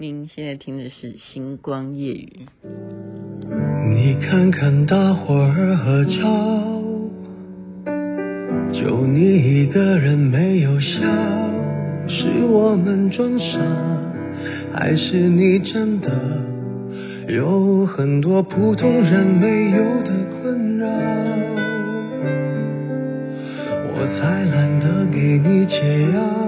您现在听的是《星光夜语》。你看看大伙儿合照，就你一个人没有笑，是我们装傻，还是你真的有很多普通人没有的困扰？我才懒得给你解药。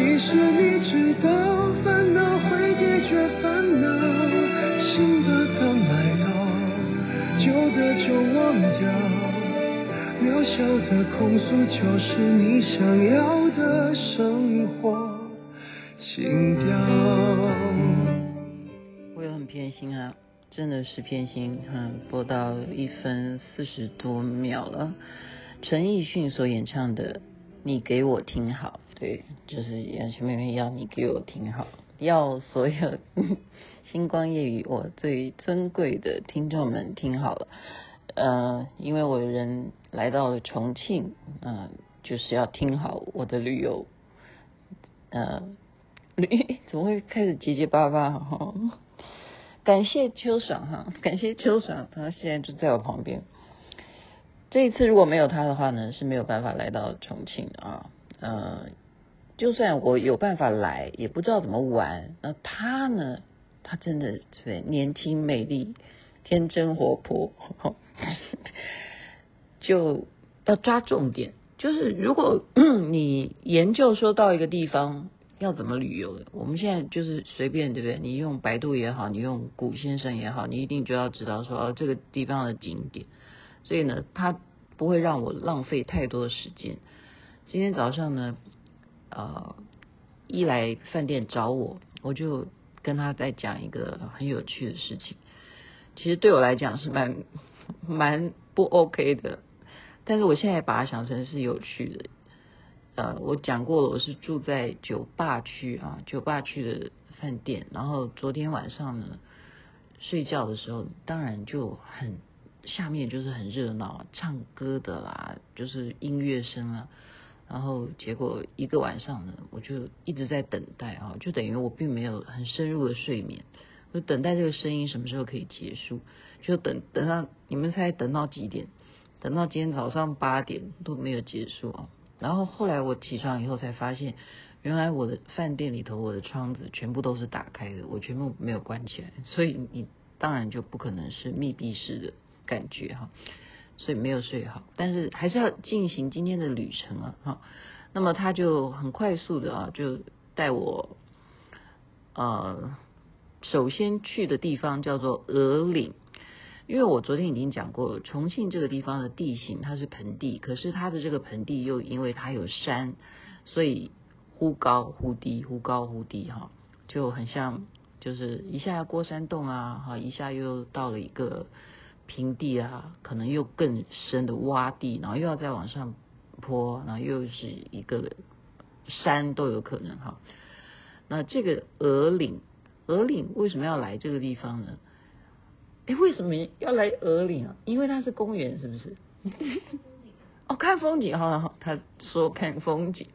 其实你知道，烦恼会解决烦恼，新的刚来到，旧的就忘掉，渺小的控诉就是你想要的生活情调。我也很偏心啊，真的是偏心，哈，播到一分四十多秒了，陈奕迅所演唱的。你给我听好，对，就是杨秋妹妹要你给我听好，要所有 星光夜语我最尊贵的听众们听好了，呃，因为我人来到了重庆，嗯、呃，就是要听好我的旅游，呃，旅 怎么会开始结结巴巴哈？感谢秋爽哈，感谢秋爽，他现在就在我旁边。这一次如果没有他的话呢，是没有办法来到重庆啊。呃，就算我有办法来，也不知道怎么玩。那他呢？他真的对年轻美丽、天真活泼，就要抓重点。就是如果 你研究说到一个地方要怎么旅游，我们现在就是随便对不对？你用百度也好，你用古先生也好，你一定就要知道说哦，这个地方的景点。所以呢，他不会让我浪费太多的时间。今天早上呢，呃，一来饭店找我，我就跟他在讲一个很有趣的事情。其实对我来讲是蛮蛮不 OK 的，但是我现在把它想成是有趣的。呃，我讲过了，我是住在酒吧区啊，酒吧区的饭店。然后昨天晚上呢，睡觉的时候，当然就很。下面就是很热闹，唱歌的啦，就是音乐声啊。然后结果一个晚上呢，我就一直在等待啊，就等于我并没有很深入的睡眠，就等待这个声音什么时候可以结束，就等等到你们猜等到几点？等到今天早上八点都没有结束啊。然后后来我起床以后才发现，原来我的饭店里头我的窗子全部都是打开的，我全部没有关起来，所以你当然就不可能是密闭式的。感觉哈，所以没有睡好，但是还是要进行今天的旅程啊哈。那么他就很快速的啊，就带我呃，首先去的地方叫做鹅岭，因为我昨天已经讲过了，重庆这个地方的地形它是盆地，可是它的这个盆地又因为它有山，所以忽高忽低，忽高忽低哈，就很像就是一下要过山洞啊哈，一下又到了一个。平地啊，可能又更深的洼地，然后又要再往上坡，然后又是一个山都有可能哈。那这个鹅岭，鹅岭为什么要来这个地方呢？哎，为什么要来鹅岭啊？因为它是公园，是不是？哦，看风景哈，他说看风景，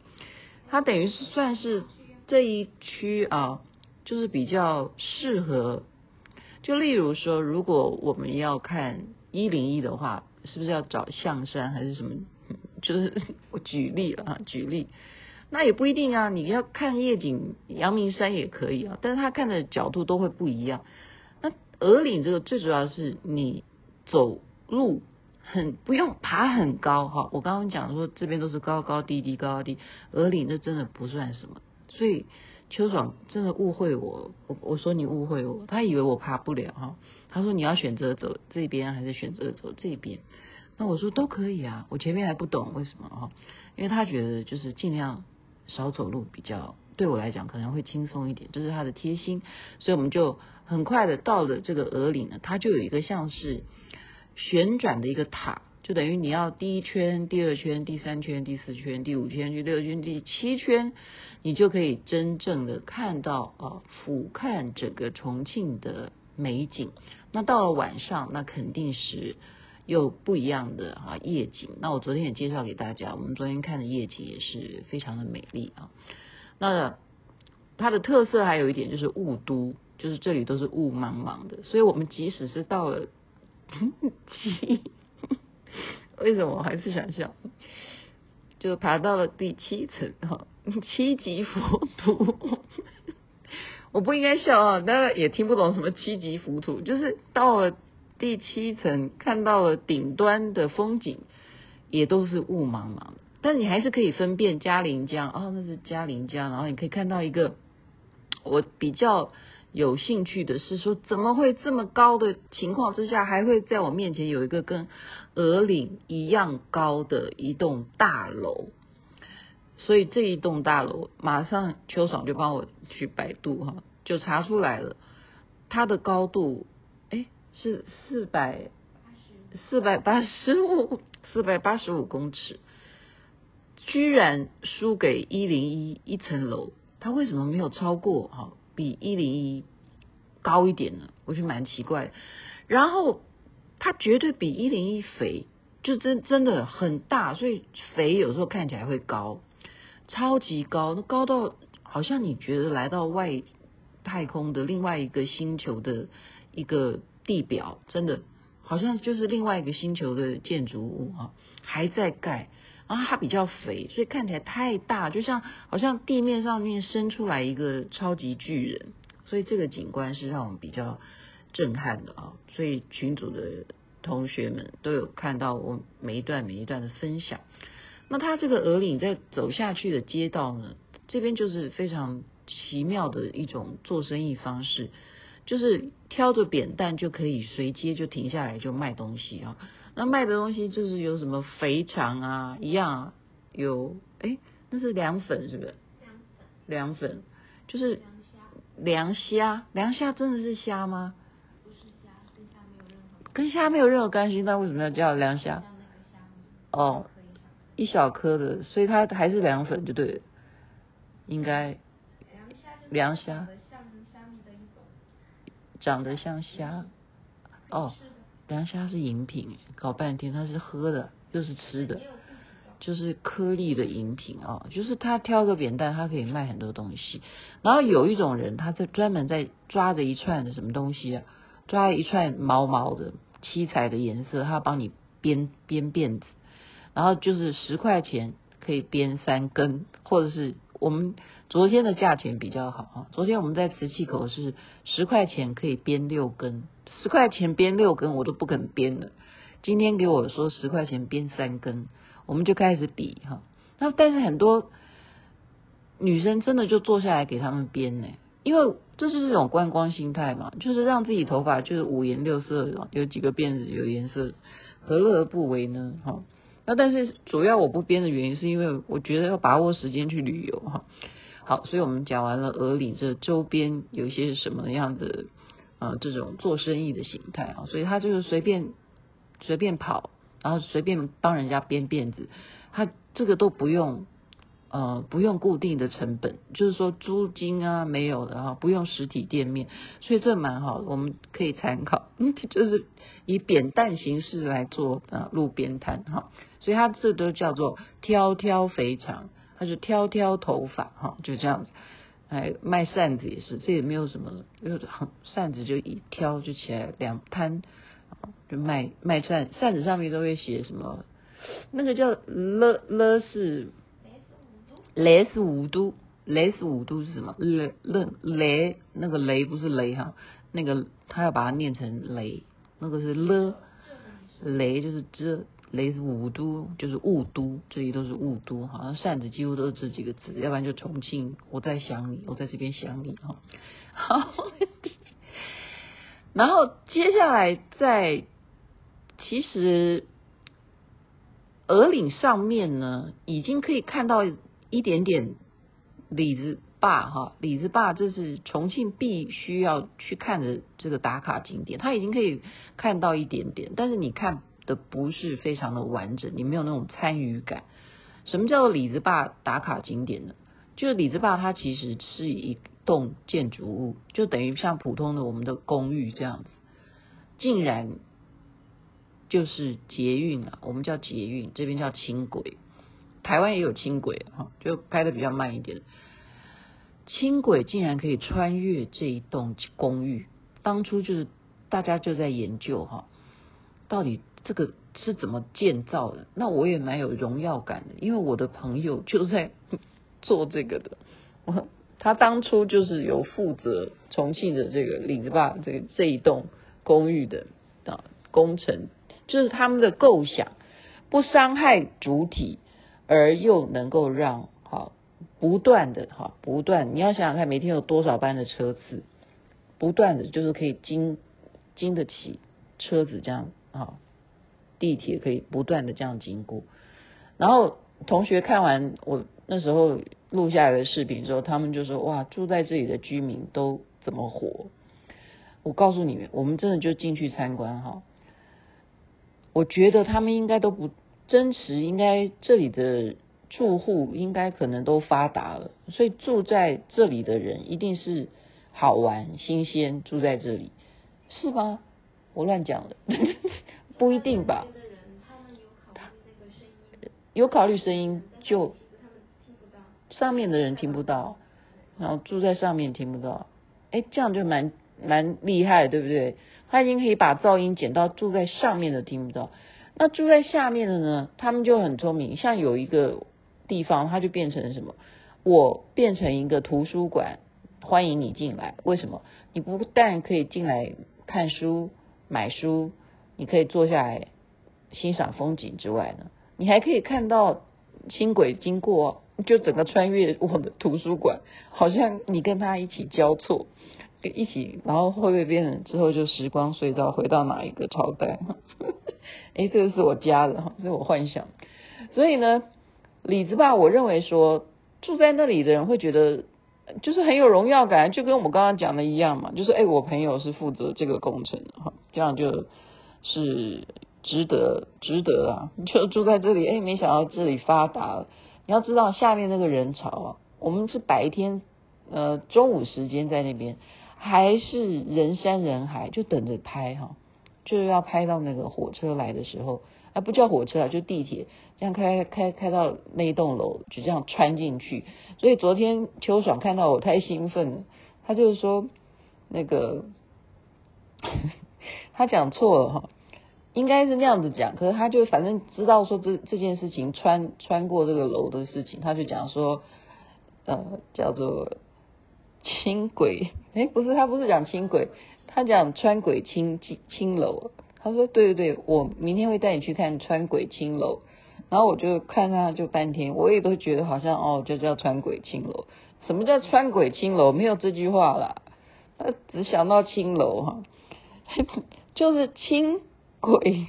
它等于是算是这一区啊，就是比较适合。就例如说，如果我们要看一零一的话，是不是要找象山还是什么？就是 我举例啊，举例。那也不一定啊，你要看夜景，阳明山也可以啊，但是他看的角度都会不一样。那鹅岭这个最主要是你走路很不用爬很高哈，我刚刚讲说这边都是高高低低高高低，鹅岭那真的不算什么，所以邱爽真的误会我，我我说你误会我，他以为我爬不了哈，他说你要选择走这边还是选择走这边，那我说都可以啊，我前面还不懂为什么哈，因为他觉得就是尽量。少走路比较对我来讲可能会轻松一点，这是他的贴心，所以我们就很快的到了这个鹅岭呢，它就有一个像是旋转的一个塔，就等于你要第一圈、第二圈、第三圈、第四圈、第五圈、第六圈、第七圈，你就可以真正的看到啊，俯瞰整个重庆的美景。那到了晚上，那肯定是。又不一样的啊夜景，那我昨天也介绍给大家，我们昨天看的夜景也是非常的美丽啊。那它的特色还有一点就是雾都，就是这里都是雾茫茫的，所以我们即使是到了 七，为什么我还是想笑？就爬到了第七层哈，七级浮屠，我不应该笑啊，大家也听不懂什么七级浮屠，就是到了。第七层看到了顶端的风景，也都是雾茫茫，但你还是可以分辨嘉陵江哦，那是嘉陵江。然后你可以看到一个，我比较有兴趣的是说，怎么会这么高的情况之下，还会在我面前有一个跟鹅岭一样高的一栋大楼？所以这一栋大楼，马上邱爽就帮我去百度哈，就查出来了，它的高度。哎是四百四百八十五四百八十五公尺，居然输给一零一一层楼，它为什么没有超过哈？比一零一高一点呢？我觉得蛮奇怪。然后它绝对比一零一肥，就真真的很大，所以肥有时候看起来会高，超级高，那高到好像你觉得来到外太空的另外一个星球的一个。地表真的好像就是另外一个星球的建筑物啊，还在盖，然后它比较肥，所以看起来太大，就像好像地面上面生出来一个超级巨人，所以这个景观是让我们比较震撼的啊。所以群组的同学们都有看到我每一段每一段的分享。那它这个鹅岭在走下去的街道呢，这边就是非常奇妙的一种做生意方式。就是挑着扁担就可以随街就停下来就卖东西啊，那卖的东西就是有什么肥肠啊，一样啊，有哎，那是凉粉是不是？凉粉，凉粉就是凉虾，凉虾真的是虾吗？不是虾，跟虾没有任何关系，那为什么要叫凉虾？哦，一小颗的，所以它还是凉粉就对了，应该凉虾。长得像虾哦，凉虾是饮品，搞半天它是喝的，又是吃的，就是颗粒的饮品哦。就是他挑个扁担，他可以卖很多东西。然后有一种人，他在专门在抓着一串的什么东西啊，抓一串毛毛的七彩的颜色，他帮你编编辫子，然后就是十块钱可以编三根，或者是。我们昨天的价钱比较好啊，昨天我们在磁器口是十块钱可以编六根，十块钱编六根我都不肯编了。今天给我说十块钱编三根，我们就开始比哈。那但是很多女生真的就坐下来给他们编呢，因为这是这种观光心态嘛，就是让自己头发就是五颜六色，有几个辫子有颜色，何乐而不为呢？哈。那但是主要我不编的原因是因为我觉得要把握时间去旅游哈。好，所以我们讲完了俄里这周边有一些什么样的呃这种做生意的形态啊，所以他就是随便随便跑，然后随便帮人家编辫子，他这个都不用。呃，不用固定的成本，就是说租金啊没有的哈，不用实体店面，所以这蛮好的，我们可以参考。嗯，就是以扁担形式来做啊路边摊哈，所以它这都叫做挑挑肥肠，它就挑挑头发哈，就这样子。哎，卖扇子也是，这也没有什么，就扇子就一挑就起来两摊，就卖卖扇扇子上面都会写什么，那个叫了了是。雷是五都，雷是五都是什么？雷雷雷，那个雷不是雷哈，那个他要把它念成雷，那个是了，雷就是这。雷是五都，就是雾都，这里都是雾都，好像扇子几乎都是这几个字，要不然就重庆，我在想你，我在这边想你哈。好，然后接下来在其实鹅岭上面呢，已经可以看到一点点李子坝哈，李子坝这是重庆必须要去看的这个打卡景点，它已经可以看到一点点，但是你看。的不是非常的完整，你没有那种参与感。什么叫做李子坝打卡景点呢？就是李子坝它其实是一栋建筑物，就等于像普通的我们的公寓这样子，竟然就是捷运啊，我们叫捷运，这边叫轻轨，台湾也有轻轨哈，就开的比较慢一点。轻轨竟然可以穿越这一栋公寓，当初就是大家就在研究哈，到底。这个是怎么建造的？那我也蛮有荣耀感的，因为我的朋友就在做这个的。他当初就是有负责重庆的这个李子坝这个这一栋公寓的啊工程，就是他们的构想，不伤害主体，而又能够让好不断的哈不断，你要想想看，每天有多少班的车次，不断的就是可以经经得起车子这样啊。地铁可以不断的这样经过，然后同学看完我那时候录下来的视频之后，他们就说：“哇，住在这里的居民都怎么活？”我告诉你们，我们真的就进去参观哈。我觉得他们应该都不真实，应该这里的住户应该可能都发达了，所以住在这里的人一定是好玩、新鲜，住在这里是吗？我乱讲了。不一定吧。有考虑声音，就上面的人听不到，然后住在上面听不到。哎，这样就蛮蛮厉害，对不对？他已经可以把噪音减到住在上面的听不到。那住在下面的呢？他们就很聪明，像有一个地方，它就变成什么？我变成一个图书馆，欢迎你进来。为什么？你不但可以进来看书、买书。你可以坐下来欣赏风景之外呢，你还可以看到轻轨经过，就整个穿越我的图书馆，好像你跟他一起交错，一起，然后会不会变成之后就时光隧道回到哪一个朝代？哎，这个是我加的哈，是我幻想。所以呢，李子坝，我认为说住在那里的人会觉得就是很有荣耀感，就跟我们刚刚讲的一样嘛，就是哎，我朋友是负责这个工程的哈，这样就。是值得，值得啊！你就住在这里，哎，没想到这里发达了。你要知道下面那个人潮啊，我们是白天，呃，中午时间在那边，还是人山人海，就等着拍哈，就是要拍到那个火车来的时候，啊，不叫火车啊，就地铁，这样开开开到那一栋楼，就这样穿进去。所以昨天秋爽看到我太兴奋了，他就是说那个，他讲错了哈。应该是那样子讲，可是他就反正知道说这这件事情穿穿过这个楼的事情，他就讲说，呃，叫做轻轨，诶，不是，他不是讲轻轨，他讲穿轨轻轻楼。他说对对对，我明天会带你去看穿轨轻楼。然后我就看他就半天，我也都觉得好像哦，就叫穿轨轻楼。什么叫穿轨轻楼？没有这句话啦，他只想到轻楼哈，就是轻。轨，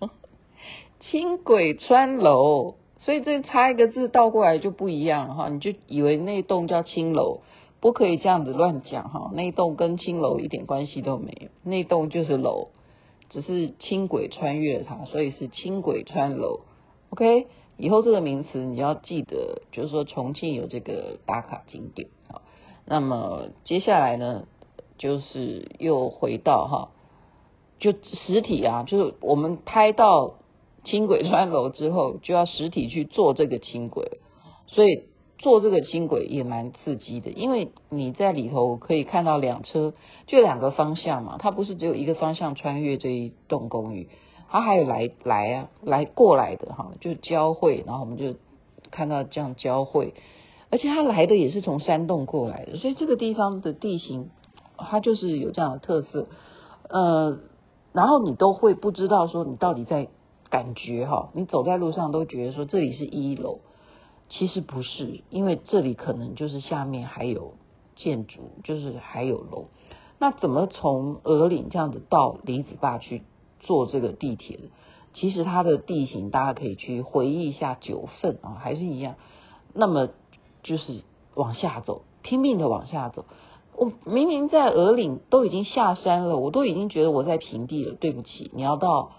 轻轨穿楼，所以这差一个字倒过来就不一样哈，你就以为那栋叫青楼，不可以这样子乱讲哈，那栋跟青楼一点关系都没有，那栋就是楼，只是轻轨穿越它，所以是轻轨穿楼。OK，以后这个名词你要记得，就是说重庆有这个打卡景点啊。那么接下来呢，就是又回到哈。就实体啊，就是我们拍到轻轨穿楼之后，就要实体去坐这个轻轨，所以坐这个轻轨也蛮刺激的，因为你在里头可以看到两车，就两个方向嘛，它不是只有一个方向穿越这一栋公寓，它还有来来啊来过来的哈，就交汇，然后我们就看到这样交汇，而且它来的也是从山洞过来的，所以这个地方的地形它就是有这样的特色，呃，然后你都会不知道说你到底在感觉哈，你走在路上都觉得说这里是一楼，其实不是，因为这里可能就是下面还有建筑，就是还有楼。那怎么从鹅岭这样子到李子坝去坐这个地铁？其实它的地形大家可以去回忆一下九份啊，还是一样。那么就是往下走，拼命的往下走。我明明在鹅岭都已经下山了，我都已经觉得我在平地了。对不起，你要到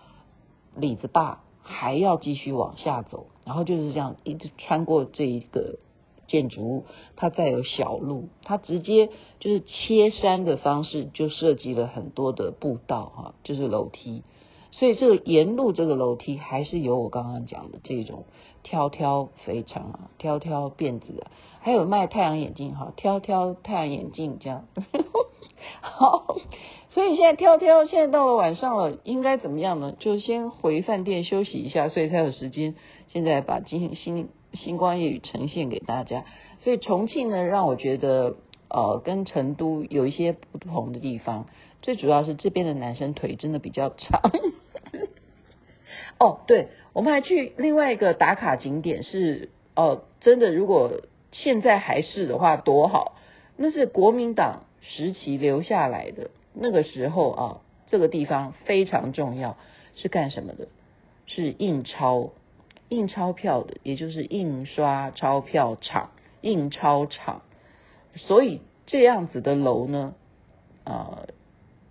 李子坝还要继续往下走，然后就是这样一直穿过这一个。建筑物，它再有小路，它直接就是切山的方式，就设计了很多的步道哈，就是楼梯。所以这个沿路这个楼梯还是有我刚刚讲的这种挑挑肥肠啊，挑挑辫子啊，还有卖太阳眼镜哈，挑挑太阳眼镜这样。好，所以现在挑挑，现在到了晚上了，应该怎么样呢？就先回饭店休息一下，所以才有时间现在把金星。星光夜语呈现给大家，所以重庆呢，让我觉得呃跟成都有一些不同的地方，最主要是这边的男生腿真的比较长。哦，对，我们还去另外一个打卡景点是哦、真的如果现在还是的话多好，那是国民党时期留下来的，那个时候啊，这个地方非常重要，是干什么的？是印钞。印钞票的，也就是印刷钞票厂、印钞厂，所以这样子的楼呢，呃，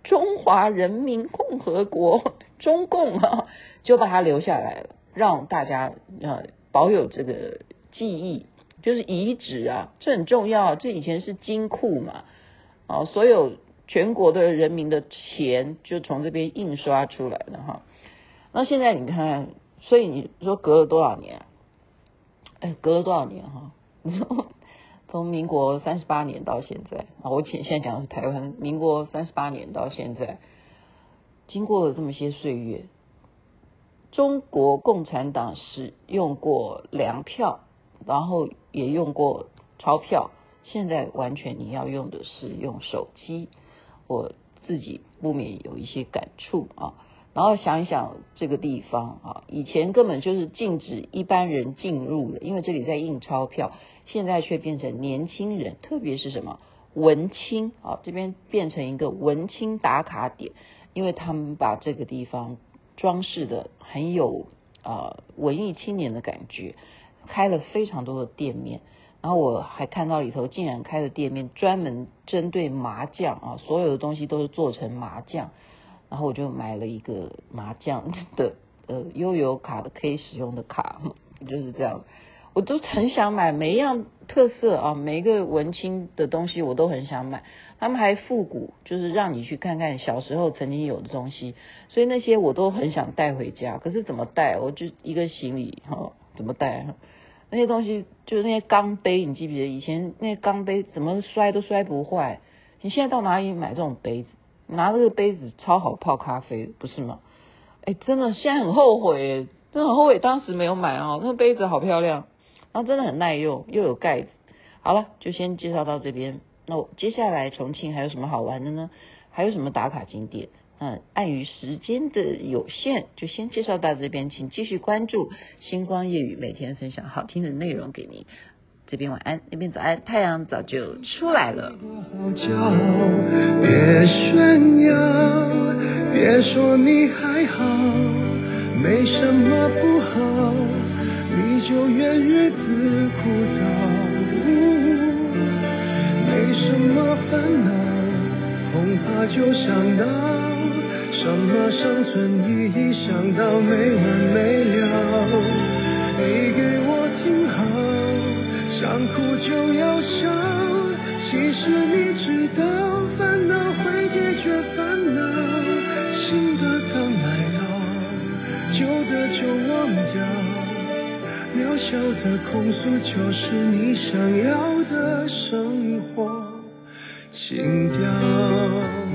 中华人民共和国中共啊，就把它留下来了，让大家呃保有这个记忆，就是遗址啊，这很重要。这以前是金库嘛，啊，所有全国的人民的钱就从这边印刷出来的哈。那现在你看。所以你说隔了多少年？哎，隔了多少年哈？你 说从民国三十八年到现在啊，我现现在讲的是台湾，民国三十八年到现在，经过了这么些岁月，中国共产党使用过粮票，然后也用过钞票，现在完全你要用的是用手机，我自己不免有一些感触啊。然后想一想这个地方啊，以前根本就是禁止一般人进入的，因为这里在印钞票，现在却变成年轻人，特别是什么文青啊，这边变成一个文青打卡点，因为他们把这个地方装饰的很有啊文艺青年的感觉，开了非常多的店面，然后我还看到里头竟然开了店面专门针对麻将啊，所有的东西都是做成麻将。然后我就买了一个麻将的呃悠游卡的可以使用的卡，就是这样。我都很想买每一样特色啊，每一个文青的东西我都很想买。他们还复古，就是让你去看看小时候曾经有的东西，所以那些我都很想带回家。可是怎么带？我就一个行李哈，怎么带？那些东西就是那些钢杯，你记不记得以前那些钢杯怎么摔都摔不坏？你现在到哪里买这种杯子？拿这个杯子超好泡咖啡，不是吗？哎，真的现在很后悔，真的很后悔当时没有买哦。那个杯子好漂亮，然后真的很耐用，又有盖子。好了，就先介绍到这边。那我接下来重庆还有什么好玩的呢？还有什么打卡景点？嗯，碍于时间的有限，就先介绍到这边，请继续关注星光夜语，每天分享好听的内容给您。这边晚安，那边早安，太阳早就出来了。别炫耀，别说你还好，没什么不好，你就怨日子枯燥。烦恼，恐怕就想到什么生存意义，想到没完没了。你给我听好。想哭就要笑，其实你知道，烦恼会解决烦恼，新的刚来到，旧的就忘掉，渺小的控诉就是你想要的生心跳。